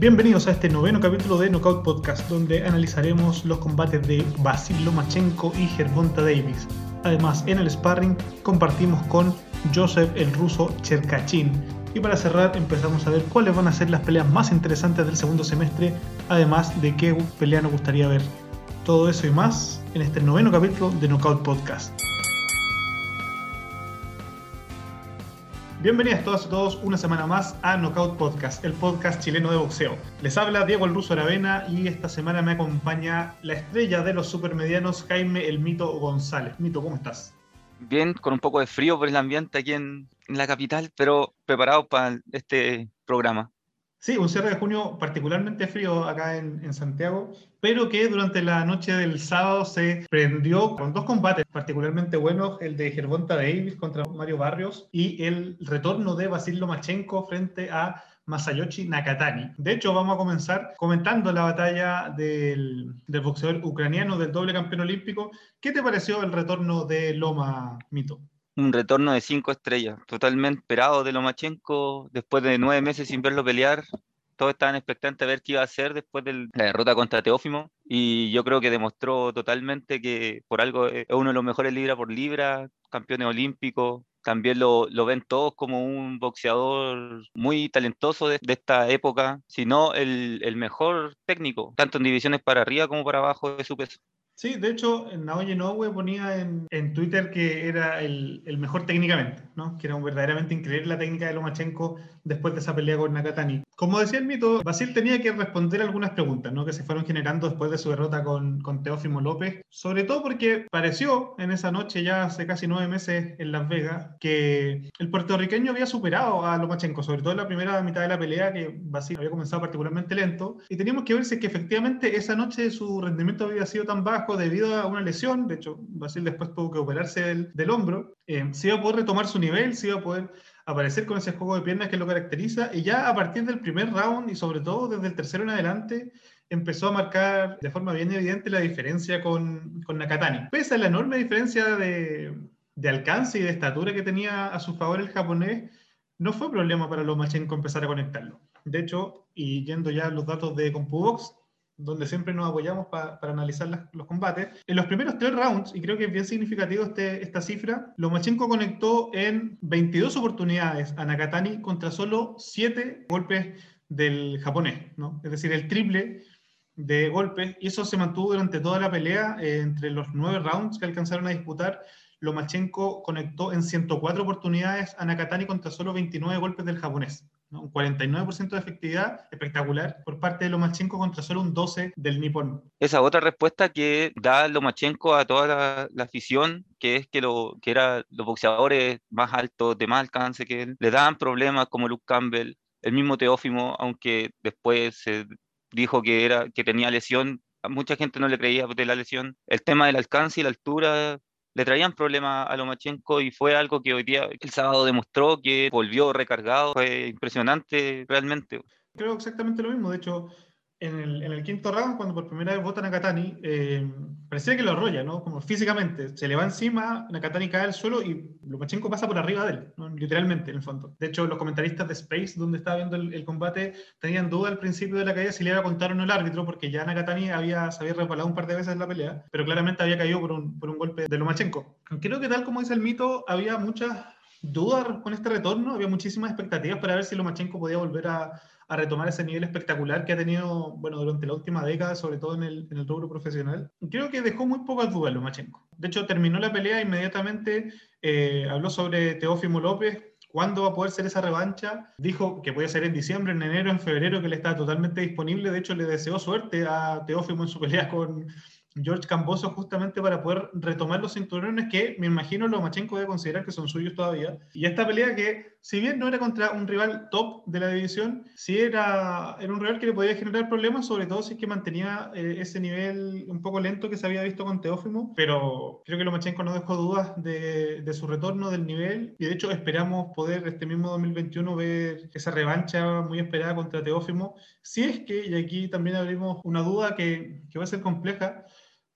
Bienvenidos a este noveno capítulo de Knockout Podcast, donde analizaremos los combates de Basil Lomachenko y Gervonta Davis. Además, en el sparring compartimos con Joseph el ruso Cherkachin. Y para cerrar, empezamos a ver cuáles van a ser las peleas más interesantes del segundo semestre, además de qué pelea nos gustaría ver. Todo eso y más en este noveno capítulo de Knockout Podcast. Bienvenidos todas y todos una semana más a Knockout Podcast, el podcast chileno de boxeo. Les habla Diego el Ruso Aravena y esta semana me acompaña la estrella de los supermedianos, Jaime el Mito González. Mito, ¿cómo estás? Bien, con un poco de frío por el ambiente aquí en, en la capital, pero preparado para este programa. Sí, un cierre de junio particularmente frío acá en, Santiago, pero que durante la noche del sábado se prendió con dos combates particularmente buenos, el de Gervonta Davis contra Mario Barrios y el retorno de Basil Lomachenko frente a Masayoshi Nakatani. De hecho, vamos a comenzar comentando la batalla del, del boxeador ucraniano, del doble campeón olímpico. ¿Qué te pareció el retorno de Loma Mito? Un retorno de cinco estrellas, totalmente esperado de Lomachenko después de nueve meses sin verlo pelear. Todos estaban expectantes a ver qué iba a hacer después de la derrota contra Teófimo y yo creo que demostró totalmente que por algo es uno de los mejores libra por libra, campeones olímpicos. También lo, lo ven todos como un boxeador muy talentoso de, de esta época, sino el, el mejor técnico, tanto en divisiones para arriba como para abajo de su peso. Sí, de hecho, Naoya Inoue ponía en, en, Twitter que era el, el, mejor técnicamente, ¿no? que era verdaderamente increíble la técnica de Lomachenko después de esa pelea con Nakatani. Como decía el mito, Basil tenía que responder algunas preguntas ¿no? que se fueron generando después de su derrota con, con Teófimo López, sobre todo porque pareció en esa noche, ya hace casi nueve meses en Las Vegas, que el puertorriqueño había superado a Lomachenko, sobre todo en la primera mitad de la pelea, que Basil había comenzado particularmente lento, y teníamos que ver si es que efectivamente esa noche su rendimiento había sido tan bajo debido a una lesión, de hecho Basil después tuvo que operarse del, hombro, eh, si iba a poder retomar su nivel, si iba a poder aparecer con ese juego de piernas que lo caracteriza, y ya a partir del primer round y sobre todo desde el tercero en adelante, empezó a marcar de forma bien evidente la diferencia con, con Nakatani. Pese a la enorme diferencia de, de, alcance y de estatura que tenía a su favor el japonés, no fue problema para Lomachenko empezar a conectarlo. De hecho, y yendo ya a los datos de CompuBox, donde siempre nos apoyamos pa, para analizar los combates. En los primeros tres rounds, y creo que es bien significativo este, esta cifra, Lomachenko conectó en 22 oportunidades a Nakatani contra solo 7 golpes del japonés, ¿no? es decir, el triple de golpes, y eso se mantuvo durante toda la pelea, eh, entre los 9 rounds que alcanzaron a disputar. Lomachenko conectó en 104 oportunidades a Nakatani contra solo 29 golpes del japonés. ¿No? Un 49% de efectividad espectacular por parte de Lomachenko contra solo un 12% del Nippon. Esa otra respuesta que da Lomachenko a toda la, la afición, que es que, lo, que era los boxeadores más altos, de más alcance que él, le daban problemas como Luke Campbell, el mismo Teófimo, aunque después se dijo que, era, que tenía lesión, a mucha gente no le creía de la lesión. El tema del alcance y la altura le traían problemas a Lomachenko y fue algo que hoy día, el sábado, demostró que volvió recargado. Fue impresionante realmente. Creo exactamente lo mismo. De hecho, en el, en el quinto round, cuando por primera vez votan a Nakatani, eh, parecía que lo arrolla, ¿no? Como físicamente. Se le va encima, Nakatani cae al suelo y Lomachenko pasa por arriba de él, ¿no? literalmente, en el fondo. De hecho, los comentaristas de Space, donde estaba viendo el, el, combate, tenían duda al principio de la caída si le iba a contar o no el árbitro, porque ya Nakatani había, se había resbalado un par de veces en la pelea, pero claramente había caído por un, por un golpe de Lomachenko. Creo que tal como dice el mito, había muchas dudas con este retorno, había muchísimas expectativas para ver si Lomachenko podía volver a a retomar ese nivel espectacular que ha tenido, bueno, durante la última década, sobre todo en el, en el rubro profesional. Creo que dejó muy poco al dudas Lomachenko. De hecho, terminó la pelea inmediatamente, eh, habló sobre Teófimo López, cuándo va a poder ser esa revancha. Dijo que puede ser en diciembre, en enero, en febrero, que le está totalmente disponible. De hecho, le deseó suerte a Teófimo en su pelea con, George Camboso justamente para poder retomar los cinturones que me imagino Lomachenko debe considerar que son suyos todavía. Y esta pelea que, si bien no era contra un rival top de la división, sí era, era un rival que le podía generar problemas, sobre todo si es que mantenía eh, ese nivel un poco lento que se había visto con Teófimo, pero creo que Lomachenko no dejó dudas de, de su retorno del nivel y de hecho esperamos poder este mismo 2021 ver esa revancha muy esperada contra Teófimo, si es que, y aquí también abrimos una duda que, que va a ser compleja,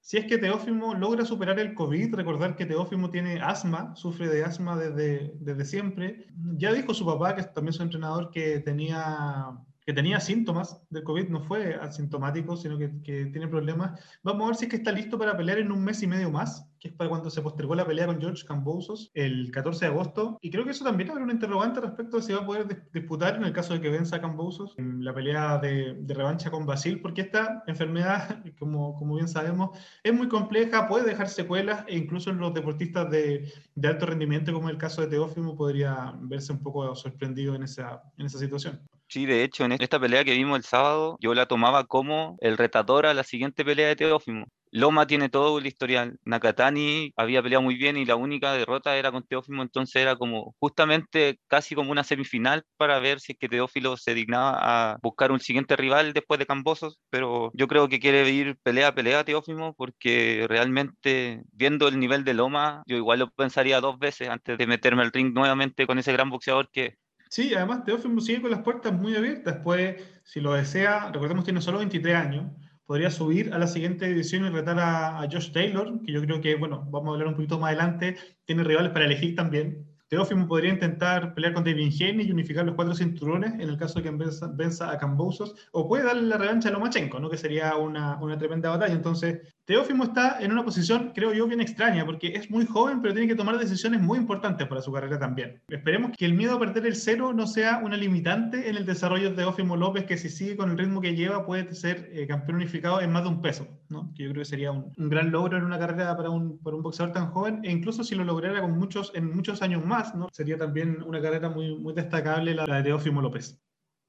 si es que Teófimo logra superar el COVID, recordar que Teófimo tiene asma, sufre de asma desde, desde siempre. Ya dijo su papá, que también es su entrenador, que tenía que tenía síntomas del COVID, no fue asintomático, sino que, que, tiene problemas. Vamos a ver si es que está listo para pelear en un mes y medio más, que es para cuando se postergó la pelea con George Cambosos el 14 de agosto. Y creo que eso también abre un interrogante respecto a si va a poder disputar en el caso de que venza a Cambosos en la pelea de, de, revancha con Basil, porque esta enfermedad, como, como bien sabemos, es muy compleja, puede dejar secuelas e incluso en los deportistas de, de alto rendimiento, como el caso de Teófimo, podría verse un poco sorprendido en esa, en esa situación. Sí, de hecho, en esta pelea que vimos el sábado, yo la tomaba como el retador a la siguiente pelea de Teófimo. Loma tiene todo el historial. Nakatani había peleado muy bien y la única derrota era con Teófimo, entonces era como justamente casi como una semifinal para ver si es que Teófilo se dignaba a buscar un siguiente rival después de Cambosos, pero yo creo que quiere ir pelea a pelea Teófimo porque realmente viendo el nivel de Loma, yo igual lo pensaría dos veces antes de meterme al ring nuevamente con ese gran boxeador que Sí, además Teófimo sigue con las puertas muy abiertas. Pues, si lo desea, recordemos tiene solo 23 años, podría subir a la siguiente división y retar a, a, Josh Taylor, que yo creo que, bueno, vamos a hablar un poquito más adelante, tiene rivales para elegir también. Teófimo podría intentar pelear con David Haney y unificar los cuatro cinturones en el caso de que venza, venza a Cambosos, o puede darle la revancha a Lomachenko, ¿no? que sería una, una tremenda batalla. Entonces, Teófimo está en una posición, creo yo, bien extraña, porque es muy joven, pero tiene que tomar decisiones muy importantes para su carrera también. Esperemos que el miedo a perder el cero no sea una limitante en el desarrollo de Teófimo López, que si sigue con el ritmo que lleva puede ser eh, campeón unificado en más de un peso, ¿no? que yo creo que sería un, gran logro en una carrera para un, boxeador tan joven, e incluso si lo lograra con muchos, en muchos años más, sería también una carrera muy, muy destacable la de Teófimo López.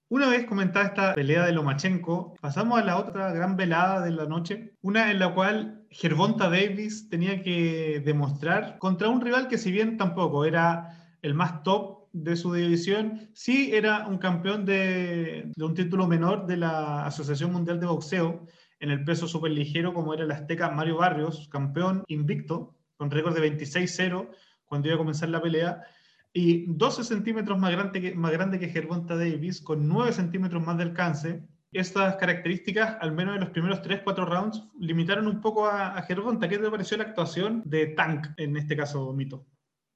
Una vez comentada esta pelea de Lomachenko, pasamos a la otra gran velada de la noche, una en la cual Gervonta Davis tenía que demostrar contra un rival que si bien tampoco era el más top de su división, sí era un campeón de, de un título menor de la Asociación Mundial de Boxeo en el peso superligero como era el azteca Mario Barrios, campeón invicto, con récord de 26-0 cuando iba a comenzar la pelea, y 12 centímetros más grande que, más grande que Gervonta Davis, con 9 centímetros más de alcance. Estas características, al menos en los primeros 3-4 rounds, limitaron un poco a, a Gervonta. ¿Qué te pareció la actuación de Tank en este caso, Mito?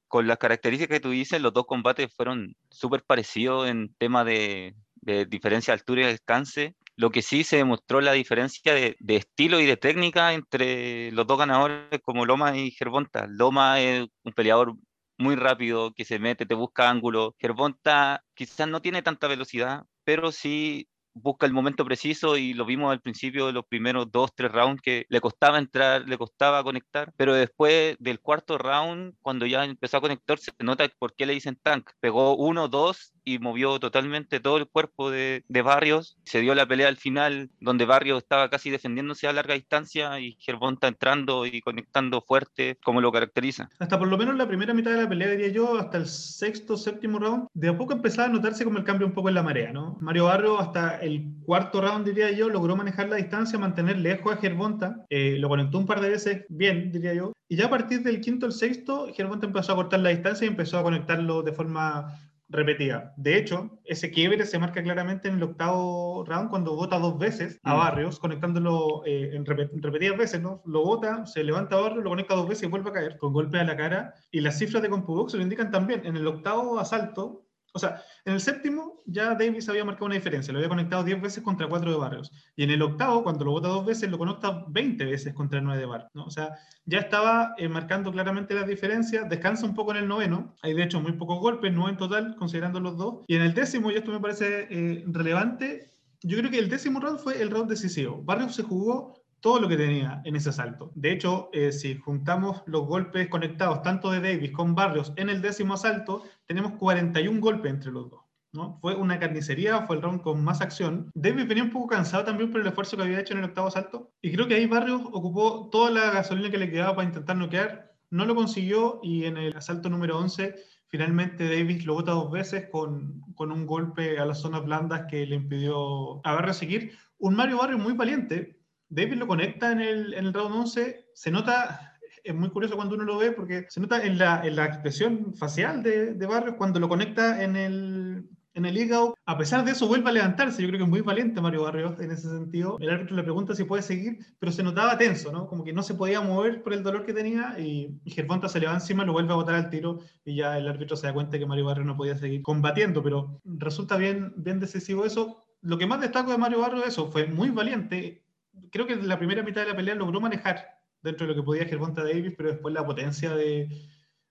Con las características que tú dices, los dos combates fueron súper parecidos en tema de, de diferencia de altura y alcance. Lo que sí se demostró la diferencia de, de, estilo y de técnica entre los dos ganadores como Loma y Gervonta. Loma es un peleador muy rápido, que se mete, te busca ángulo. Gervonta quizás no tiene tanta velocidad, pero sí busca el momento preciso y lo vimos al principio de los primeros dos, tres rounds que le costaba entrar, le costaba conectar, pero después del cuarto round, cuando ya empezó a conectar, se nota por qué le dicen tank. Pegó uno, dos y movió totalmente todo el cuerpo de, de Barrios. Se dio la pelea al final, donde Barrios estaba casi defendiéndose a larga distancia y Gervonta entrando y conectando fuerte, como lo caracteriza. Hasta por lo menos la primera mitad de la pelea, diría yo, hasta el sexto, séptimo round, de a poco empezaba a notarse como el cambio un poco en la marea, ¿no? Mario Barrios hasta cuarto round, diría yo, logró manejar la distancia, mantener lejos a Gervonta, eh, lo conectó un par de veces bien, diría yo, y ya a partir del quinto al sexto, Gervonta empezó a cortar la distancia y empezó a conectarlo de forma repetida. De hecho, ese quiebre se marca claramente en el octavo round cuando vota dos veces a Barrios, conectándolo eh, en, rep en, repetidas veces, ¿no? Lo vota, se levanta a Barrios, lo conecta dos veces y vuelve a caer con golpe a la cara. Y las cifras de CompuBox lo indican también. En el octavo asalto, o sea, en el séptimo ya Davis había marcado una diferencia, lo había conectado 10 veces contra 4 de Barrios. Y en el octavo, cuando lo vota dos veces, lo conecta 20 veces contra 9 de Barrios. ¿no? O sea, ya estaba eh, marcando claramente las diferencias, descansa un poco en el noveno, hay de hecho muy pocos golpes, no en total, considerando los dos. Y en el décimo, y esto me parece eh, relevante, yo creo que el décimo round fue el round decisivo. Barrios se jugó todo lo que tenía en ese asalto. De hecho, eh, si juntamos los golpes conectados tanto de Davis con Barrios en el décimo asalto, tenemos 41 golpes entre los dos. ¿no? Fue una carnicería, fue el round con más acción. Davis venía un poco cansado también por el esfuerzo que había hecho en el octavo asalto. Y creo que ahí Barrios ocupó toda la gasolina que le quedaba para intentar noquear. No lo consiguió y en el asalto número 11 finalmente Davis lo bota dos veces con, con un golpe a las zonas blandas que le impidió a Barrios seguir. Un Mario Barrios muy valiente, David lo conecta en el, en el round 11, se nota, es muy curioso cuando uno lo ve porque se nota en la, en la expresión facial de, de, Barrios cuando lo conecta en el, en el hígado. A pesar de eso, vuelve a levantarse. Yo creo que es muy valiente Mario Barrios en ese sentido. El árbitro le pregunta si puede seguir, pero se notaba tenso, ¿no? Como que no se podía mover por el dolor que tenía y, y Gervonta se le va encima, lo vuelve a botar al tiro y ya el árbitro se da cuenta que Mario Barrios no podía seguir combatiendo, pero resulta bien, bien decisivo eso lo que más destaco de Mario Barrios eso, fue muy valiente. Creo que en la primera mitad de la pelea logró manejar dentro de lo que podía Gervonta Davis, pero después la potencia de,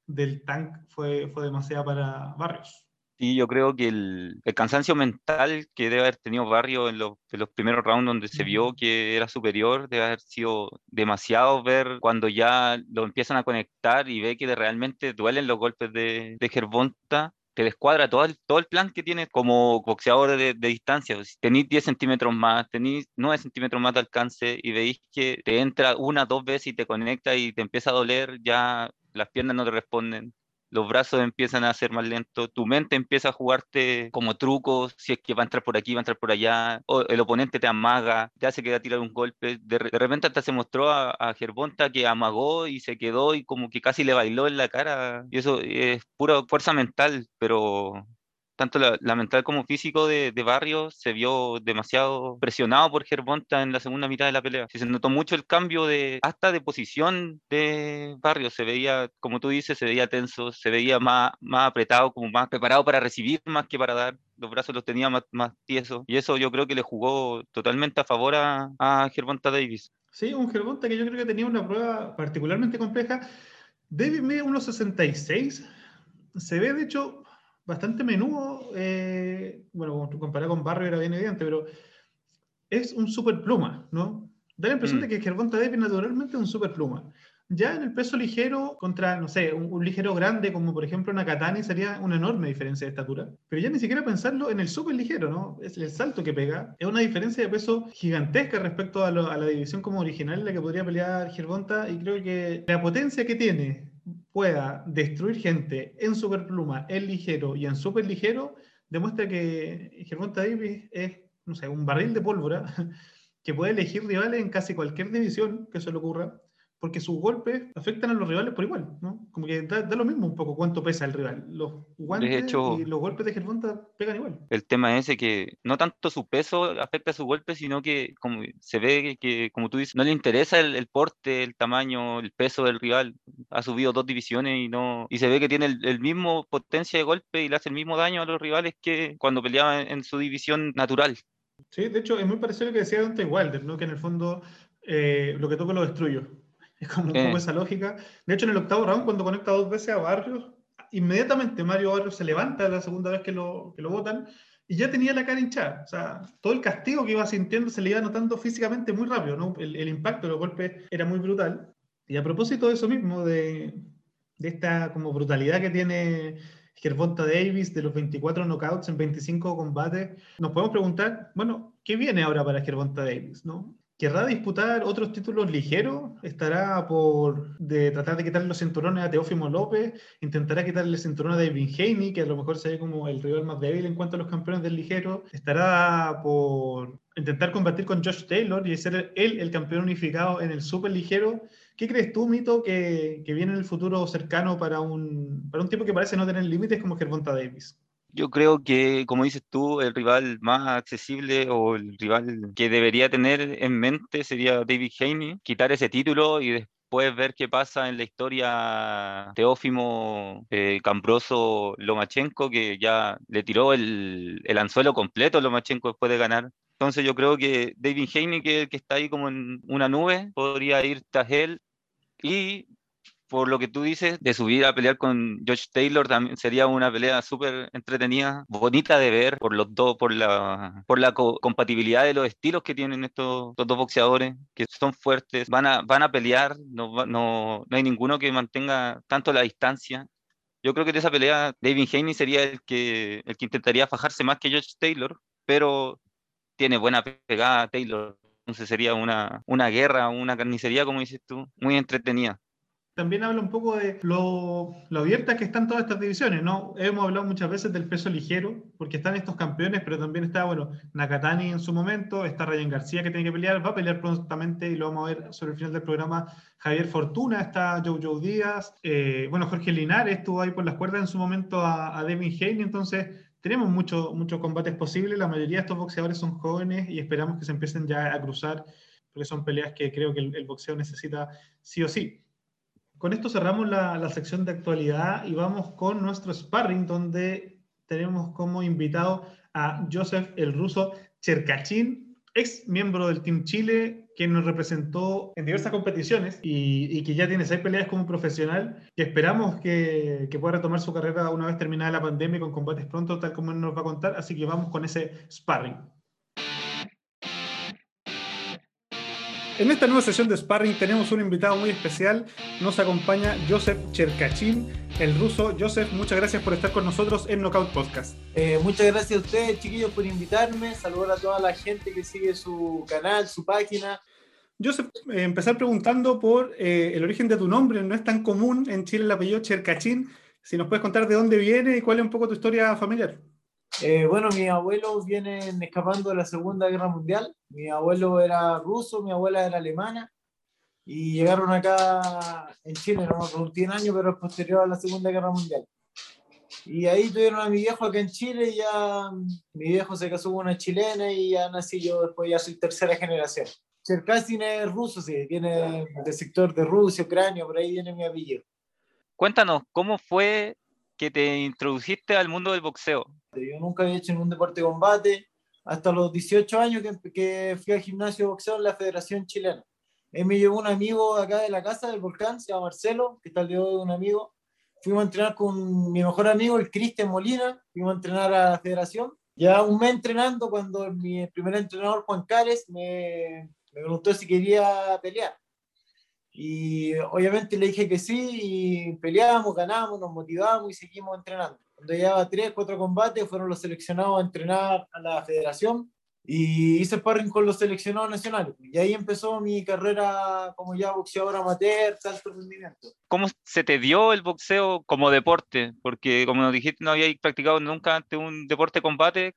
del tank fue, fue demasiada para Barrios. Sí, yo creo que el, cansancio mental que debe haber tenido Barrio en los, los, primeros rounds donde se vio que era superior, debe haber sido demasiado ver cuando ya lo empiezan a conectar y ve que realmente duelen los golpes de, de Gervonta te descuadra todo el, todo el plan que tienes como boxeador de, de distancia. Tenéis 10 centímetros más, tenéis 9 centímetros más de alcance y veis que te entra una, dos veces y te conecta y te empieza a doler, ya las piernas no te responden los brazos empiezan a ser más lentos, tu mente empieza a jugarte como trucos, si es que va a entrar por aquí, va a entrar por allá, o el oponente te amaga, te hace que a tirar un golpe, de, repente hasta se mostró a, a, Gervonta que amagó y se quedó y como que casi le bailó en la cara, y eso es pura fuerza mental, pero tanto la, mental como físico de, Barrio se vio demasiado presionado por Gervonta en la segunda mitad de la pelea. Se notó mucho el cambio de hasta de posición de Barrio. Se veía, como tú dices, se veía tenso, se veía más, más apretado, como más preparado para recibir más que para dar. Los brazos los tenía más, más tiesos. Y eso yo creo que le jugó totalmente a favor a, a Gervonta Davis. Sí, un Gervonta que yo creo que tenía una prueba particularmente compleja. Davis mide 1.66. Se ve, de hecho, bastante menudo, eh, bueno, comparado con Barrio era bien evidente, pero es un super pluma, ¿no? Da la impresión mm. de que Gervonta Davis naturalmente es un super pluma. Ya en el peso ligero contra, no sé, un, ligero grande como por ejemplo Nakatani sería una enorme diferencia de estatura. Pero ya ni siquiera pensarlo en el super ligero, ¿no? Es el salto que pega. Es una diferencia de peso gigantesca respecto a, a la división como original en la que podría pelear Gervonta y creo que la potencia que tiene pueda destruir gente en superpluma, en ligero y en super ligero, demuestra que Gervonta Davis es, no sé, un barril de pólvora que puede elegir rivales en casi cualquier división que se le ocurra porque sus golpes afectan a los rivales por igual, ¿no? Como que da, lo mismo un poco cuánto pesa el rival. Los guantes y los golpes de Gervonta pegan igual. El tema es que no tanto su peso afecta a su golpe, sino que como se ve que, como tú dices, no le interesa el, porte, el tamaño, el peso del rival. Ha subido dos divisiones y no y se ve que tiene el, mismo potencia de golpe y le hace el mismo daño a los rivales que cuando peleaba en, su división natural. Sí, de hecho es muy parecido a lo que decía Dante Wilder, ¿no? Que en el fondo eh, lo que toca lo destruyo. Es como poco esa lógica. De hecho, en el octavo round, cuando conecta dos veces a Barrios, inmediatamente Mario Barrios se levanta la segunda vez que lo, que lo votan y ya tenía la cara hinchada. O sea, todo el castigo que iba sintiendo se le iba notando físicamente muy rápido, ¿no? El, el impacto de los golpes era muy brutal. Y a propósito de eso mismo, de, de esta como brutalidad que tiene Gervonta Davis, de los 24 knockouts en 25 combates, nos podemos preguntar, bueno, ¿qué viene ahora para Gervonta Davis? ¿no? ¿Querrá disputar otros títulos ligeros? ¿Estará por de tratar de quitarle los cinturones a Teófimo López? ¿Intentará quitarle el cinturón a David Haney, que a lo mejor se ve como el rival más débil en cuanto a los campeones del ligero? ¿Estará por intentar combatir con Josh Taylor y ser él el campeón unificado en el super ligero? ¿Qué crees tú, Mito, que, que viene en el futuro cercano para un, para un tipo que parece no tener límites como Gervonta Davis? Yo creo que, como dices tú, el rival más accesible o el rival que debería tener en mente sería David Haney, quitar ese título y después ver qué pasa en la historia Teófimo eh, Cambroso Lomachenko, que ya le tiró el, el anzuelo completo Lomachenko después de ganar. Entonces yo creo que David Haney, que, que está ahí como en una nube, podría ir tras él y por lo que tú dices, de subir a pelear con Josh Taylor también sería una pelea súper entretenida, bonita de ver por los dos, por la, por la compatibilidad de los estilos que tienen estos, dos boxeadores, que son fuertes, van a, van a pelear, no, no, no hay ninguno que mantenga tanto la distancia. Yo creo que de esa pelea David Haney sería el que, el que intentaría fajarse más que Josh Taylor, pero tiene buena pegada Taylor. Entonces sería una, una guerra, una carnicería, como dices tú, muy entretenida también habla un poco de lo, lo abiertas que están todas estas divisiones, ¿no? Hemos hablado muchas veces del peso ligero, porque están estos campeones, pero también está, bueno, Nakatani en su momento, está Ryan García que tiene que pelear, va a pelear prontamente y lo vamos a ver sobre el final del programa. Javier Fortuna, está Joe Díaz, eh, bueno, Jorge Linares estuvo ahí por las cuerdas en su momento a, a Devin Haney, entonces tenemos muchos muchos combates posibles, la mayoría de estos boxeadores son jóvenes y esperamos que se empiecen ya a cruzar, porque son peleas que creo que el boxeo necesita sí o sí. Con esto cerramos la, sección de actualidad y vamos con nuestro sparring, donde tenemos como invitado a Joseph el ruso Cherkachin, ex miembro del Team Chile, quien nos representó en diversas competiciones y, que ya tiene seis peleas como profesional, que esperamos que, pueda retomar su carrera una vez terminada la pandemia con combates pronto, tal como él nos va a contar. Así que vamos con ese sparring. En esta nueva sesión de Sparring tenemos un invitado muy especial. Nos acompaña Joseph Cherkachin, el ruso. Joseph, muchas gracias por estar con nosotros en Knockout Podcast. Eh, muchas gracias a ustedes, chiquillos, por invitarme. Saludar a toda la gente que sigue su canal, su página. Joseph, eh, empezar preguntando por eh, el origen de tu nombre. No es tan común en Chile el apellido Cherkachin. Si nos puedes contar de dónde viene y cuál es un poco tu historia familiar. Eh, bueno, mis abuelos vienen escapando de la Segunda Guerra Mundial. Mi abuelo era ruso, mi abuela era alemana. Y llegaron acá en Chile, no me 100 años, pero posterior a la Segunda Guerra Mundial. Y ahí tuvieron a mi viejo acá en Chile, y ya mi viejo se casó con una chilena y ya nací yo, después ya soy tercera generación. Cherkassin es ruso, sí, viene del sector de Rusia, Ucrania, por ahí viene mi apellido. Cuéntanos, ¿cómo fue que te introduciste al mundo del boxeo? Yo nunca había hecho ningún deporte de combate, hasta los 18 años que, que fui al gimnasio de boxeo en la Federación Chilena. Él me llevó un amigo acá de la casa del volcán, se llama Marcelo, que está el de hoy un amigo. Fuimos a entrenar con mi mejor amigo, el Cristian Molina, fuimos a entrenar a la federación. Ya un mes entrenando, cuando mi primer entrenador, Juan Cárez, me, me preguntó si quería pelear. Y obviamente le dije que sí, y peleamos, ganamos, nos motivamos y seguimos entrenando. Cuando llevaba tres, cuatro combates, fueron los seleccionados a entrenar a la federación y hice sparring con los seleccionados nacionales. Y ahí empezó mi carrera como ya boxeador amateur, alto rendimiento. ¿Cómo se te dio el boxeo como deporte? Porque como nos dijiste, no habías practicado nunca antes un deporte de combate.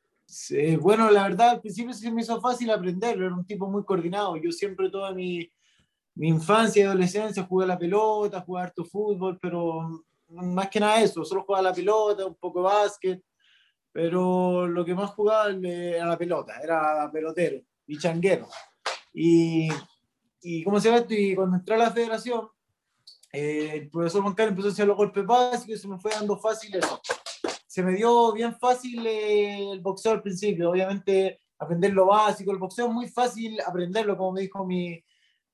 bueno, la verdad, al principio se me hizo fácil aprenderlo, era un tipo muy coordinado. Yo siempre toda mi, mi infancia y adolescencia jugué a la pelota, jugué harto fútbol, pero más que nada eso, solo jugaba la pelota, un poco básquet, pero lo que más jugaba era la pelota, era pelotero y changuero. Y, y ¿cómo se llama Y cuando entré a la federación, eh, el profesor Juan empezó a hacer los golpes básicos y se me fue dando fácil eso. Se me dio bien fácil eh, el boxeo al principio, obviamente aprender lo básico, el boxeo es muy fácil aprenderlo, como me dijo mi,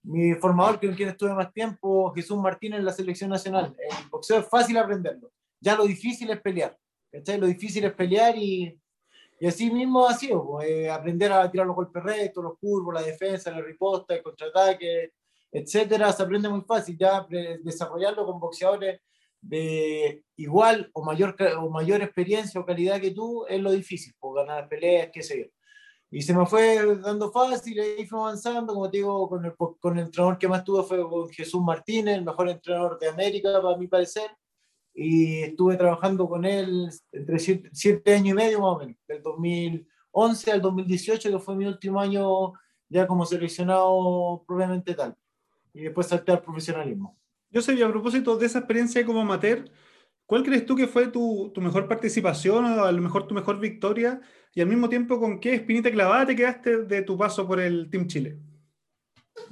mi formador, con quien estuve más tiempo, Jesús Martínez en la selección nacional. El boxeo es fácil aprenderlo. Ya lo difícil es pelear. ¿cachai? Lo difícil es pelear y, y así mismo ha sido. Pues, aprender a tirar los golpes rectos, los curvos, la defensa, la riposta, el contraataque, etcétera, se aprende muy fácil. Ya desarrollarlo con boxeadores de igual o mayor, o mayor experiencia o calidad que tú es lo difícil, por ganar peleas, qué sé yo. Y se me fue dando fácil, ahí fue avanzando, como te digo, con el, con el entrenador que más tuve fue con Jesús Martínez, el mejor entrenador de América, para mi parecer, y estuve trabajando con él entre siete, años y medio más o menos, del 2011 al 2018, que fue mi último año ya como seleccionado propiamente tal, y después salté al profesionalismo. Yo sé, a propósito de esa experiencia como amateur, ¿cuál crees tú que fue tu, tu mejor participación o a lo mejor tu mejor victoria y al mismo tiempo con qué espinita clavada te quedaste de tu paso por el Team Chile.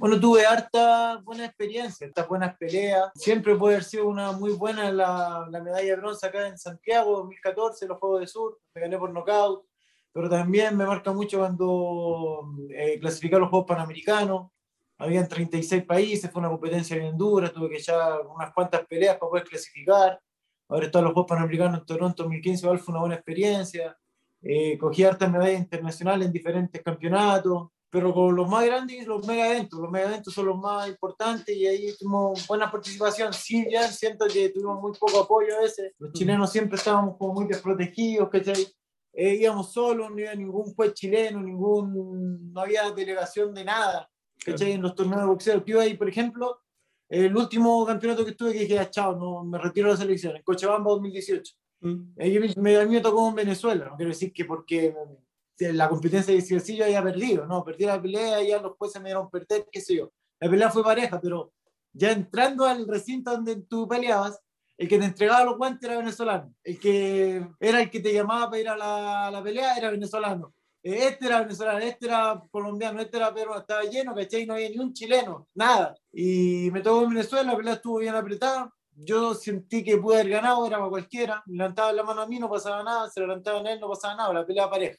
Bueno, tuve harta buena experiencia, hartas buenas peleas. Siempre puede haber sido una muy buena la, la medalla de bronce acá en Santiago, 2014, los Juegos de Sur. Me gané por nocaut. Pero también me marca mucho cuando eh, clasificé los Juegos Panamericanos. Habían 36 países, fue una competencia bien dura. Tuve que echar unas cuantas peleas para poder clasificar. Ahora están los Juegos Panamericanos en Toronto 2015, igual fue una buena experiencia eh, cogí hartas medallas internacionales en diferentes campeonatos, pero con los más grandes, los mega eventos, los mega eventos son los más importantes y ahí tuvimos buena participación. Sí, ya siento que tuvimos muy poco apoyo a veces. Los chilenos siempre estábamos como muy desprotegidos, ¿cachai? Eh, íbamos solos, no había ningún juez chileno, ningún, no había delegación de nada, ¿cachai? En los torneos de boxeo. Yo ahí, por ejemplo, el último campeonato que estuve, que dije, ah, chao, no, me retiro de la selección, en Cochabamba 2018. Mm. Me, a mí me tocó en Venezuela, no quiero decir que porque la competencia de sí yo había perdido, no, perdí la pelea, ya los jueces me dieron perder, qué sé yo. La pelea fue pareja, pero ya entrando al recinto donde tú peleabas, el que te entregaba los guantes era venezolano, el que era el que te llamaba para ir a la, la pelea era venezolano, eh, este era venezolano, este era colombiano, este era peruano, estaba lleno, ¿cachai? No había ni un chileno, nada. Y me tocó en Venezuela, la pelea estuvo bien apretada, yo sentí que pude haber ganado, era cualquiera, me levantaban la mano a mí, no pasaba nada, se levantaban a él, no pasaba nada, la pelea pareja.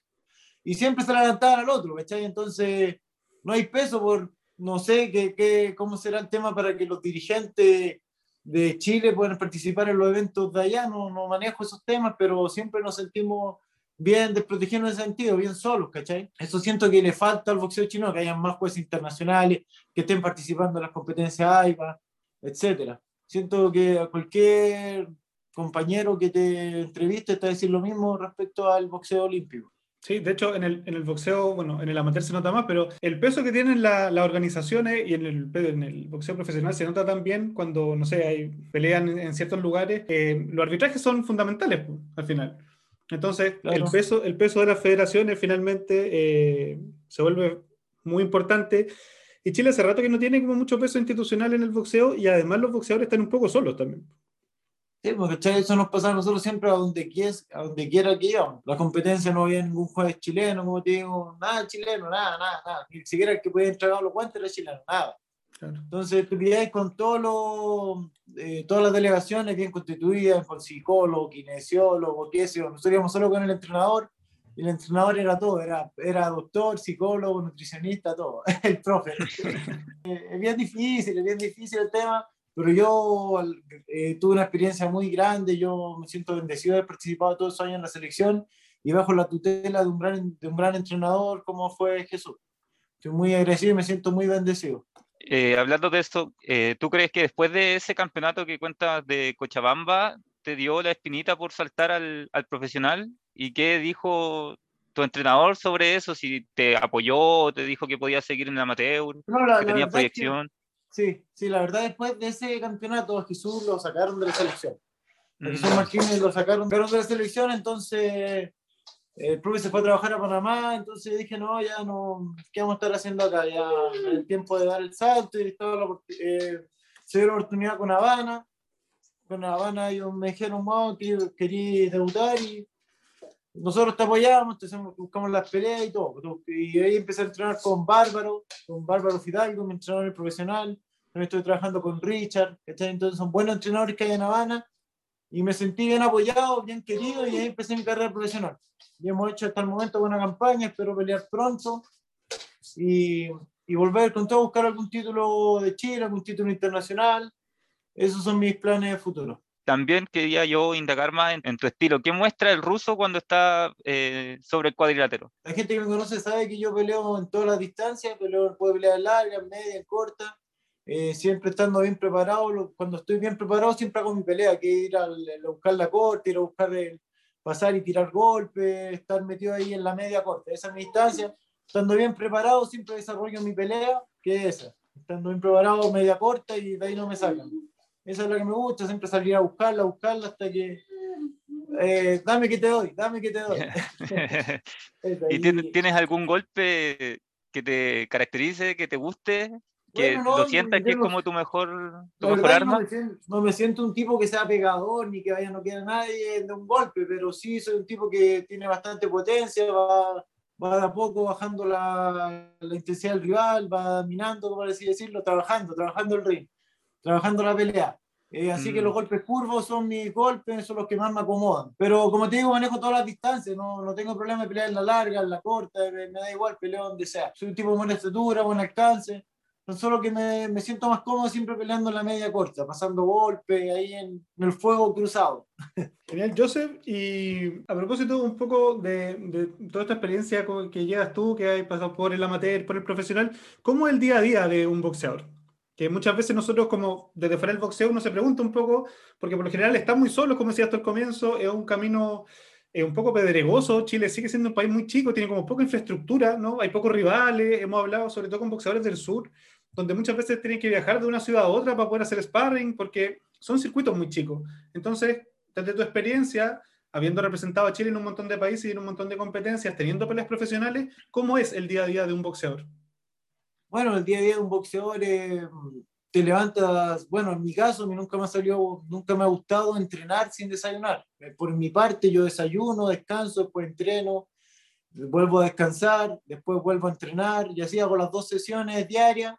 Y siempre se la levantaban al otro, ¿cachai? Entonces, no hay peso por, no sé qué, qué, cómo será el tema para que los dirigentes de Chile puedan participar en los eventos de allá, no, no manejo esos temas, pero siempre nos sentimos bien desprotegidos en ese sentido, bien solos, ¿cachai? Eso siento que le falta al boxeo chino, que haya más jueces internacionales, que estén participando en las competencias AIBA, etcétera. Siento que cualquier compañero que te entreviste está a decir lo mismo respecto al boxeo olímpico. Sí, de hecho, en el, en el boxeo, bueno, en el amateur se nota más, pero el peso que tienen las organizaciones y en el, en el boxeo profesional se nota también cuando, no sé, hay pelean en, ciertos lugares. Eh, los arbitrajes son fundamentales pues, al final. Entonces, el, peso, el peso de las federaciones finalmente eh, se vuelve muy importante. Y Chile hace rato que no tiene como mucho peso institucional en el boxeo y además los boxeadores están un poco solos también. Sí, porque eso nos pasa a nosotros siempre a donde, quies, a donde quiera que íbamos. La competencia no había ningún juez chileno, como te digo, nada chileno, nada, nada, nada. Ni siquiera el que podía entregar los guantes era chileno, nada. Entonces, tú con todos eh, todas las delegaciones bien constituidas, con psicólogo, kinesiólogo, qué sé yo. Nosotros íbamos solo con el entrenador el entrenador era todo, era, era doctor, psicólogo, nutricionista, todo, el profe. Eh, es bien difícil, es bien difícil el tema pero yo eh, tuve una experiencia muy grande, yo me siento bendecido de haber participado todos esos años en la selección y bajo la tutela de un gran, de un gran entrenador como fue Jesús. Estoy muy agradecido y me siento muy bendecido. Eh, hablando de esto, eh, ¿tú crees que después de ese campeonato que cuentas de Cochabamba, te dio la espinita por saltar al, al profesional? ¿Y qué dijo tu entrenador sobre eso? Si te apoyó, te dijo que podías seguir en el amateur, que tenía proyección. Sí, sí, la verdad después de ese campeonato a Jesús lo sacaron de la selección. A Jesús mm. Martínez lo sacaron, de la selección, entonces el profe se fue a trabajar a Panamá, entonces dije, no, ya no, ¿qué vamos a estar haciendo acá? Ya el tiempo de dar el salto y estaba la, eh, se dio la oportunidad con Habana. Con Habana ellos me dijeron, wow, que quería debutar y nosotros te apoyamos, buscamos las peleas y todo. Y ahí empecé a entrenar con Bárbaro, con Bárbaro Fidalgo, mi entrenador profesional. También estoy trabajando con Richard, Entonces son buenos entrenadores que hay en Habana. Y me sentí bien apoyado, bien querido, y ahí empecé mi carrera profesional. Y hemos hecho hasta el momento buena campaña, espero pelear pronto y, y volver con todo, buscar algún título de Chile, algún título internacional. Esos son mis planes de futuro también quería yo indagar más en, tu estilo. ¿Qué muestra el ruso cuando está eh, sobre el cuadrilátero? La gente que me conoce sabe que yo peleo en todas las distancias, peleo, puedo pelear larga, media, corta, eh, siempre estando bien preparado. Cuando estoy bien preparado, siempre hago mi pelea, que ir a, buscar la corte, ir a buscar el, pasar y tirar golpes, estar metido ahí en la media corta. Esa es mi distancia. Estando bien preparado, siempre desarrollo mi pelea, que es esa. Estando bien preparado, media corta y de ahí no me sacan. Esa es la que me gusta, siempre salir a buscarla, a buscarla hasta que... Eh, dame que te doy, dame que te doy. ¿Y tienes algún golpe que te caracterice, que te guste? que lo sientas que es como tu mejor, tu mejor arma. No me, siento, un tipo que sea pegador ni que vaya no quiera nadie de un golpe, pero sí soy un tipo que tiene bastante potencia, va, va de a poco bajando la, la intensidad del rival, va minando, como así decirlo, trabajando, trabajando el ring trabajando la pelea. Eh, así que los mm. golpes curvos son mis golpes, son los que más me acomodan. Pero como te digo, manejo todas las distancias, no, no tengo problema de pelear en la larga, en la corta, me, da igual, peleo donde sea. Soy un tipo de buena estatura, buen alcance, solo que me, me, siento más cómodo siempre peleando en la media corta, pasando golpes ahí en, el fuego cruzado. Genial, Joseph. Y a propósito un poco de, de, toda esta experiencia que llevas tú, que has pasado por el amateur, por el profesional, ¿cómo es el día a día de un boxeador? Que muchas veces nosotros como desde fuera del boxeo uno se pregunta un poco, porque por lo general está muy solo, como decía hasta el comienzo, es un camino un poco pedregoso, Chile sigue siendo un país muy chico, tiene como poca infraestructura, ¿no? Hay pocos rivales, hemos hablado sobre todo con boxeadores del sur, donde muchas veces tienen que viajar de una ciudad a otra para poder hacer sparring, porque son circuitos muy chicos. Entonces, desde tu experiencia, habiendo representado a Chile en un montón de países y en un montón de competencias, teniendo peleas profesionales, ¿cómo es el día a día de un boxeador? Bueno, el día a día de un boxeador eh, te levantas, bueno, en mi caso, a mí nunca me ha salido, nunca me ha gustado entrenar sin desayunar. Eh, por mi parte, yo desayuno, descanso, después entreno, vuelvo a descansar, después vuelvo a entrenar y así hago las dos sesiones diarias,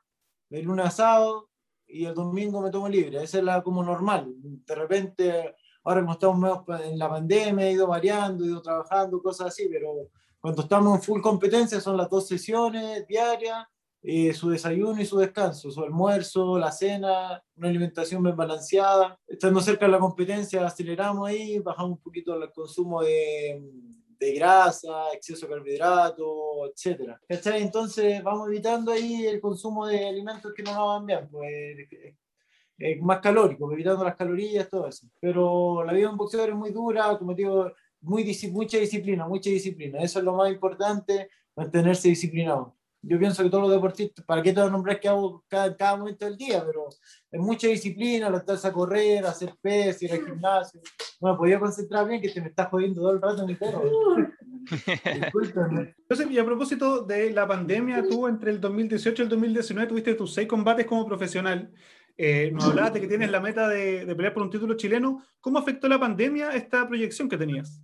de lunes a sábado, y el domingo me tomo libre. Esa es la como normal. De repente, ahora como estamos en la pandemia, he ido variando, he ido trabajando, cosas así, pero cuando estamos en full competencia son las dos sesiones diarias, eh, su desayuno y su descanso, su almuerzo, la cena, una alimentación bien balanceada. Estando cerca de la competencia, aceleramos ahí, bajamos un poquito el consumo de, de grasa, exceso de carbohidrato, etc. Entonces vamos evitando ahí el consumo de alimentos que no nos van bien, pues, es más calórico, evitando las calorías, todo eso. Pero la vida de un boxeador es muy dura, como digo, mucha disciplina, mucha disciplina. Eso es lo más importante, mantenerse disciplinado. Yo pienso que todos los deportistas, ¿para qué te voy a nombrar que hago cada, cada, momento del día? Pero es mucha disciplina, levantarse a correr, hacer pes, ir al gimnasio. No me podía concentrar bien, que te me estás jodiendo todo el rato mi perro. Entonces, y a propósito de la pandemia, tú entre el 2018 y el 2019 tuviste tus seis combates como profesional. Eh, nos hablabas de que tienes la meta de, de, pelear por un título chileno. ¿Cómo afectó la pandemia esta proyección que tenías?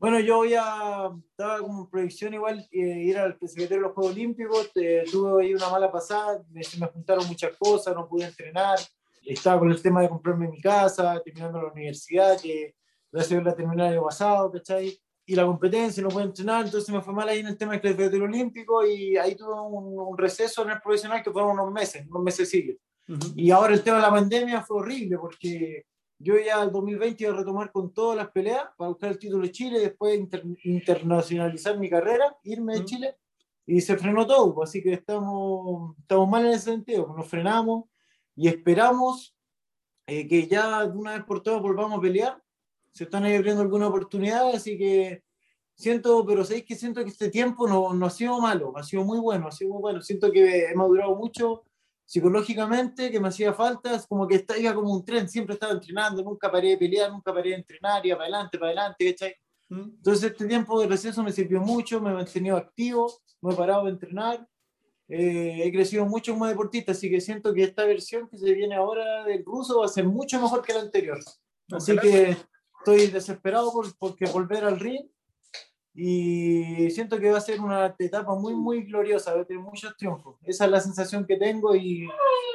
Bueno, yo ya estaba como proyección igual eh, ir al secretario de los Juegos Olímpicos, eh, tuve ahí una mala pasada, me, me juntaron muchas cosas, no pude entrenar, estaba con el tema de comprarme mi casa, terminando la universidad, que gracias a la terminé el año pasado, ¿cachai? Y la competencia, no pude entrenar, entonces me fue mal ahí en el tema del secretario olímpico y ahí tuve un, un, receso en el profesional que fueron unos meses, unos meses. Uh -huh. Y ahora el tema de la pandemia fue horrible porque yo ya el 2020 iba a retomar con todas las peleas para buscar el título de Chile, después inter, internacionalizar mi carrera, irme de Chile, y se frenó todo, pues, así que estamos, estamos mal en ese sentido, pues, nos frenamos y esperamos eh, que ya de una vez por todas volvamos a pelear, se están abriendo alguna oportunidad, así que siento, pero sabéis que siento que este tiempo no, no ha sido malo, ha sido muy bueno, ha sido muy bueno, siento que he madurado mucho, psicológicamente que me hacía falta, es como que estaba, iba como un tren, siempre estaba entrenando, nunca paré de pelear, nunca paré de entrenar, iba para adelante, para adelante, ¿cachai? ¿Mm? Entonces este tiempo de receso me sirvió mucho, me he mantenido activo, no he parado de entrenar, eh, he crecido mucho como deportista, así que siento que esta versión que se viene ahora del ruso va a ser mucho mejor que la anterior. Así que estoy desesperado por porque volver al ring y siento que va a ser una etapa muy, muy gloriosa, va a tener muchos triunfos. Esa es la sensación que tengo y,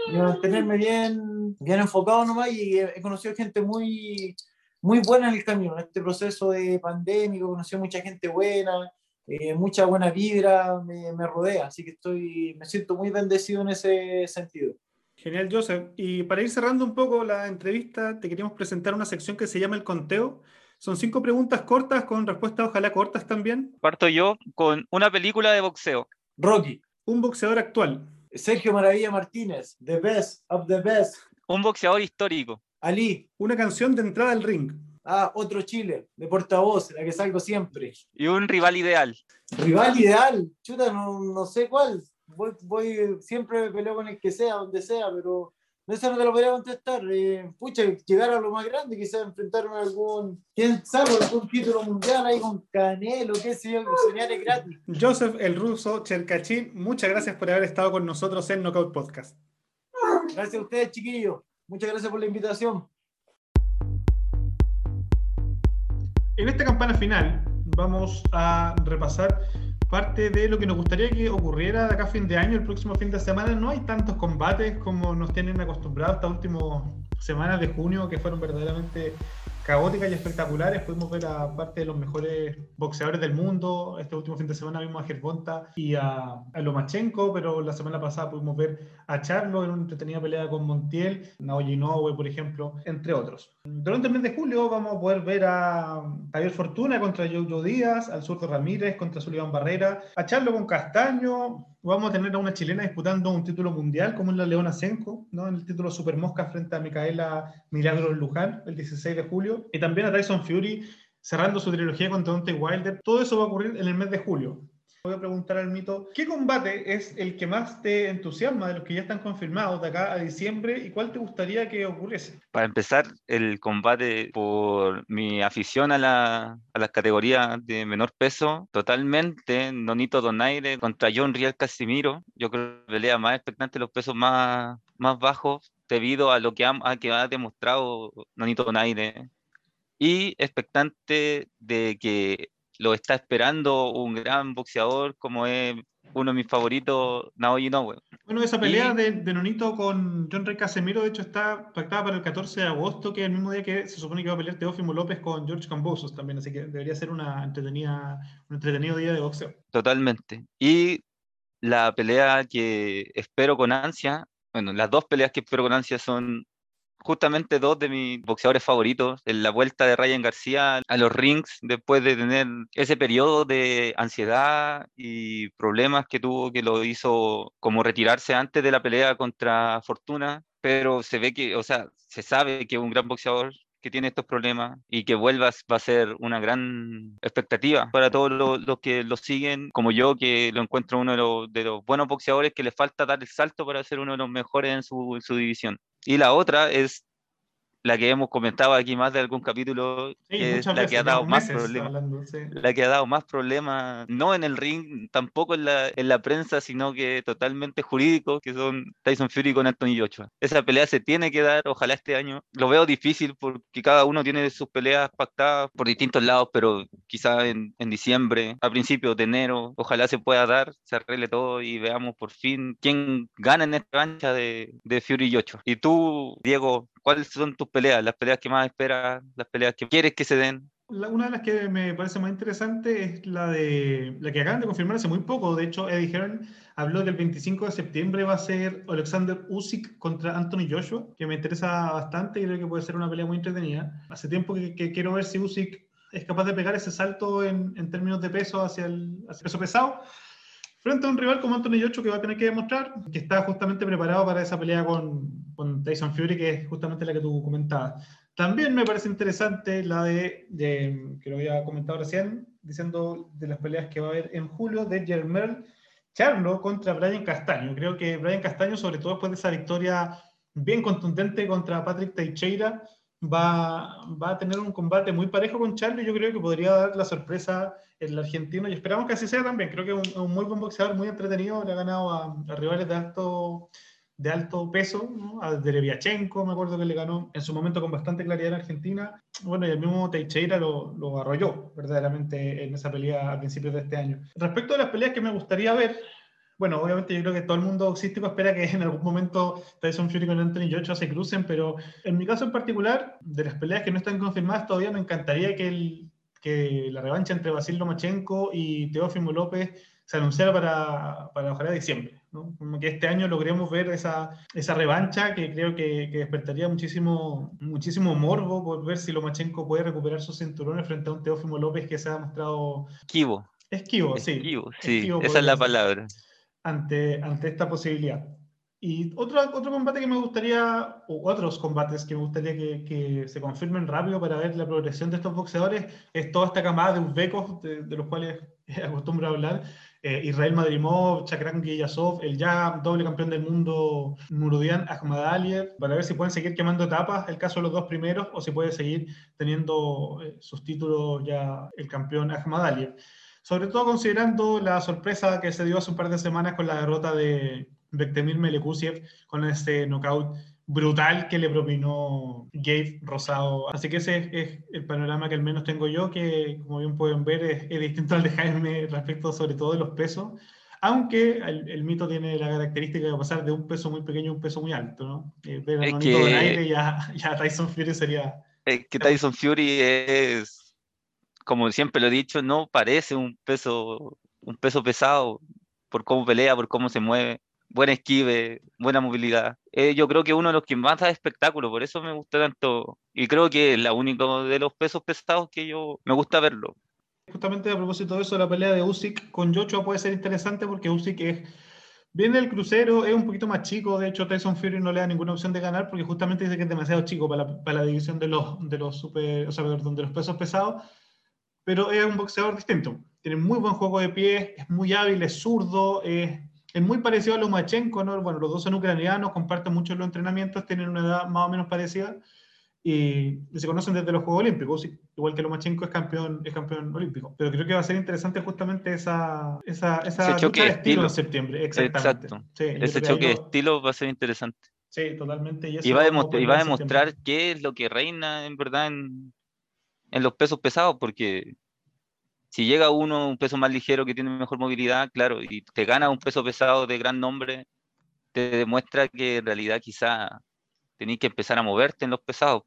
y mantenerme bien, bien enfocado nomás y he, he, conocido gente muy, muy buena en el camino, en este proceso de pandémico, he conocido mucha gente buena, eh, mucha buena vibra me, me, rodea, así que estoy, me siento muy bendecido en ese sentido. Genial, Joseph. Y para ir cerrando un poco la entrevista, te queríamos presentar una sección que se llama El Conteo son cinco preguntas cortas con respuestas ojalá cortas también. Parto yo con una película de boxeo. Rocky. Un boxeador actual. Sergio Maravilla Martínez. The best of the best. Un boxeador histórico. Ali. Una canción de entrada al ring. Ah, otro Chile, de portavoz, la que salgo siempre. Y un rival ideal. Rival ideal, chuta, no, no sé cuál. Voy, voy, siempre peleo con el que sea, donde sea, pero eso no te lo podría contestar. Eh, pucha, llegar a lo más grande, quizás enfrentarme a algún, quién sabe, algún título mundial ahí con Canelo, qué sé yo, soñar es gratis. Joseph el ruso Cherkachin, muchas gracias por haber estado con nosotros en Knockout Podcast. Gracias a ustedes, chiquillos. Muchas gracias por la invitación. En esta campana final vamos a repasar parte de lo que nos gustaría que ocurriera de acá fin de año, el próximo fin de semana. No hay tantos combates como nos tienen acostumbrados estas últimas semanas de junio, que fueron verdaderamente caóticas y espectaculares. Pudimos ver a parte de los mejores boxeadores del mundo. Este último fin de semana vimos a Gervonta y a, Lomachenko, pero la semana pasada pudimos ver a Charlo en una entretenida pelea con Montiel, Naoya por ejemplo, entre otros. Durante el mes de julio vamos a poder ver a Javier Fortuna contra Jojo Díaz, al Surdo Ramírez contra Sullivan Barrera, a Charlo con Castaño, vamos a tener a una chilena disputando un título mundial como es la Leona Senko, ¿no? en el título Super Mosca frente a Micaela Milagro Luján el 16 de julio, y también a Tyson Fury cerrando su trilogía contra Deontay Wilder. Todo eso va a ocurrir en el mes de julio. Voy a preguntar al mito, ¿qué combate es el que más te entusiasma de los que ya están confirmados de acá a diciembre y cuál te gustaría que ocurriese? Para empezar, el combate por mi afición a, la, a las categorías de menor peso, totalmente Nonito Donaire contra John Riel Casimiro. Yo creo que pelea más expectante los pesos más, más bajos debido a lo que ha, a que ha demostrado Nonito Donaire. Y expectante de que lo está esperando un gran boxeador como es uno de mis favoritos, Naoya Inoue. Bueno, esa pelea de, Nonito con John Rey Casemiro, de hecho, está pactada para el 14 de agosto, que es el mismo día que se supone que va a pelear Teófimo López con George Cambosos también, así que debería ser una entretenida, un entretenido día de boxeo. Totalmente. Y la pelea que espero con ansia, bueno, las dos peleas que espero con ansia son justamente dos de mis boxeadores favoritos, en la vuelta de Ryan García a los rings después de tener ese periodo de ansiedad y problemas que tuvo que lo hizo como retirarse antes de la pelea contra Fortuna, pero se ve que, o sea, se sabe que un gran boxeador que tiene estos problemas y que vuelvas va a ser una gran expectativa para todos los, que lo siguen, como yo, que lo encuentro uno de los, buenos boxeadores que le falta dar el salto para ser uno de los mejores en su división. Y la otra es la que hemos comentado aquí más de algún capítulo, es la que ha dado más problemas. La que ha dado más problemas, no en el ring, tampoco en la, en la prensa, sino que totalmente jurídico, que son Tyson Fury con Anthony Joshua. Esa pelea se tiene que dar, ojalá este año. Lo veo difícil porque cada uno tiene sus peleas pactadas por distintos lados, pero quizá en, en diciembre, a principios de enero, ojalá se pueda dar, se arregle todo y veamos por fin quién gana en esta cancha de, de Fury y Joshua. Y tú, Diego, ¿cuáles son tus peleas? Las peleas que más esperas, las peleas que quieres que se den. una de las que me parece más interesante es la de la que acaban de confirmar hace muy poco. De hecho, Eddie Hearn habló que el 25 de septiembre va a ser Alexander Usyk contra Anthony Joshua, que me interesa bastante y creo que puede ser una pelea muy entretenida. Hace tiempo que, quiero ver si Usyk es capaz de pegar ese salto en, en términos de peso hacia el, hacia el peso pesado frente a un rival como Anthony Joshua que va a tener que demostrar que está justamente preparado para esa pelea con, con Tyson Fury, que es justamente la que tú comentabas. También me parece interesante la de, que lo había comentado recién, diciendo de las peleas que va a haber en julio de Germel Charlo contra Brian Castaño. Creo que Brian Castaño, sobre todo después de esa victoria bien contundente contra Patrick Teixeira, va, va a tener un combate muy parejo con Charlo y yo creo que podría dar la sorpresa el argentino y esperamos que así sea también. Creo que es un, muy buen boxeador, muy entretenido, le ha ganado a, rivales de alto, de alto peso, ¿no? a Dereviachenko, me acuerdo que le ganó en su momento con bastante claridad en Argentina. Bueno, y el mismo Teixeira lo, lo arrolló verdaderamente en esa pelea a principios de este año. Respecto a las peleas que me gustaría ver, bueno, obviamente yo creo que todo el mundo boxístico espera que en algún momento Tyson Fury con Anthony Joshua se crucen, pero en mi caso en particular, de las peleas que no están confirmadas todavía, me encantaría que el, que la revancha entre Basil Lomachenko y Teófimo López se anunciara para, para ojalá diciembre. ¿no? Como que este año logremos ver esa, esa revancha que creo que, que, despertaría muchísimo, muchísimo morbo por ver si Lomachenko puede recuperar sus cinturones frente a un Teófimo López que se ha mostrado... Esquivo. Esquivo, sí. Esquivo, sí, esa es la palabra. Ante, ante esta posibilidad. Y otro, otro combate que me gustaría, o otros combates que me gustaría que, que, se confirmen rápido para ver la progresión de estos boxeadores, es toda esta camada de uzbecos, de, de los cuales acostumbro a hablar, eh, Israel Madrimov, Chakran Giyasov, el ya doble campeón del mundo Murudian Ahmadaliev, para ver si pueden seguir quemando etapas, el caso de los dos primeros, o si puede seguir teniendo eh, sus títulos ya el campeón Ahmadaliev. Sobre todo considerando la sorpresa que se dio hace un par de semanas con la derrota de Bektemir Melekusiev con ese knockout brutal que le propinó Gabe Rosado. Así que ese es, el panorama que al menos tengo yo, que como bien pueden ver es, distinto al de Jaime respecto sobre todo de los pesos, aunque el, mito tiene la característica de pasar de un peso muy pequeño a un peso muy alto, ¿no? Eh, ver es que, del aire ya, ya Tyson Fury sería... Es que Tyson Fury es, como siempre lo he dicho, no parece un peso, un peso pesado por cómo pelea, por cómo se mueve buen esquive, buena movilidad. Eh, yo creo que uno de los que más da espectáculo, por eso me gusta tanto. Y creo que es la única de los pesos pesados que yo me gusta verlo. Justamente a propósito de eso, la pelea de Usyk con Joshua puede ser interesante porque Usyk es, viene del crucero, es un poquito más chico. De hecho, Tyson Fury no le da ninguna opción de ganar porque justamente dice que es demasiado chico para la, para la división de los, de los super, o sea, de los pesos pesados. Pero es un boxeador distinto. Tiene muy buen juego de pies, es muy hábil, es zurdo, es es muy parecido a Lomachenko, ¿no? Bueno, los dos son ucranianos, comparten mucho los entrenamientos, tienen una edad más o menos parecida y, se conocen desde los Juegos Olímpicos, igual que Lomachenko es campeón, es campeón olímpico. Pero creo que va a ser interesante justamente esa, esa, esa choque de estilo en septiembre. Exactamente. Exacto. Sí, Ese choque de estilo va a ser interesante. Sí, totalmente. Y, va, a y va a demostrar qué es lo que reina en verdad en, en los pesos pesados, porque si llega uno un peso más ligero que tiene mejor movilidad, claro, y te gana un peso pesado de gran nombre, te demuestra que en realidad quizá tenéis que empezar a moverte en los pesados.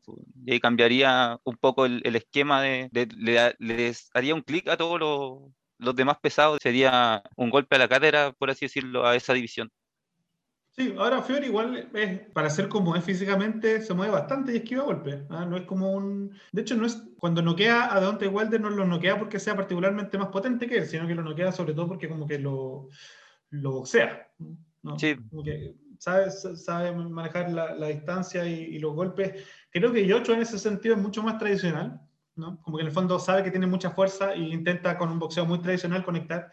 Y cambiaría un poco el, esquema de, le, les haría un clic a todos los, los demás pesados, sería un golpe a la cátedra, por así decirlo, a esa división. Sí, ahora Fior igual es, para ser como es físicamente, se mueve bastante y esquiva golpes. ¿ah? No es como un. De hecho, no es cuando noquea a Deontay Wilder, no lo noquea porque sea particularmente más potente que él, sino que lo noquea sobre todo porque como que lo, lo boxea. ¿no? Sí. Como que sabe, sabe manejar la, la distancia y, y, los golpes. Creo que Yocho en ese sentido es mucho más tradicional, ¿no? Como que en el fondo sabe que tiene mucha fuerza e intenta con un boxeo muy tradicional conectar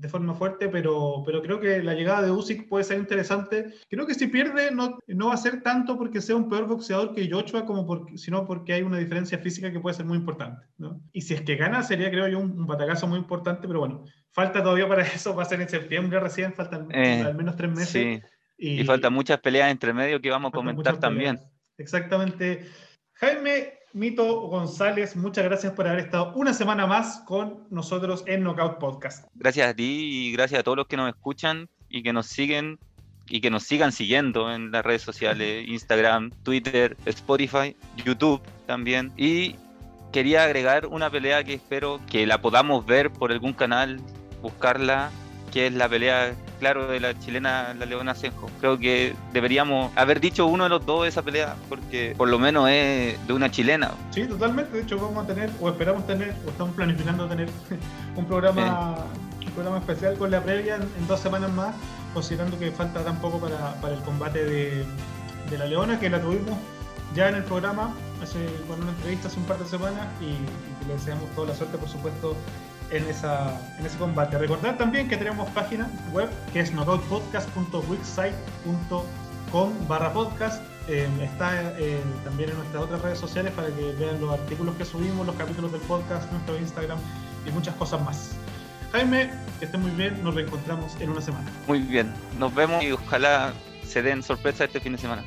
de forma fuerte, pero, pero creo que la llegada de Usyk puede ser interesante. Creo que si pierde no, no va a ser tanto porque sea un peor boxeador que Joshua, como porque, sino porque hay una diferencia física que puede ser muy importante. ¿no? Y si es que gana, sería creo yo un, un batacazo muy importante, pero bueno, falta todavía para eso, va a ser en septiembre recién, faltan eh, al menos tres meses. Sí. Y, y faltan muchas peleas entre medio que vamos a comentar también. Exactamente. Jaime, Mito González, muchas gracias por haber estado una semana más con nosotros en Knockout Podcast. Gracias a ti y gracias a todos los que nos escuchan y que nos siguen y que nos sigan siguiendo en las redes sociales, Instagram, Twitter, Spotify, YouTube también. Y quería agregar una pelea que espero que la podamos ver por algún canal, buscarla, que es la pelea claro de la chilena, la Leona Senjo. Creo que deberíamos haber dicho uno de los dos de esa pelea, porque por lo menos es de una chilena. Sí, totalmente. De hecho, vamos a tener, o esperamos tener, o estamos planificando tener un programa, un programa especial con la previa en, dos semanas más, considerando que falta tan poco para, para el combate de, de la Leona, que la tuvimos ya en el programa, hace, con una entrevista hace un par de semanas, y, y le deseamos toda la suerte, por supuesto, en, esa, en ese combate. Recordar también que tenemos página web que es knockoutpodcast.wixsite.com barra podcast. Eh, está eh, también en nuestras otras redes sociales para que vean los artículos que subimos, los capítulos del podcast, nuestro Instagram y muchas cosas más. Jaime, que esté muy bien, nos reencontramos en una semana. Muy bien, nos vemos y ojalá se den sorpresas este fin de semana.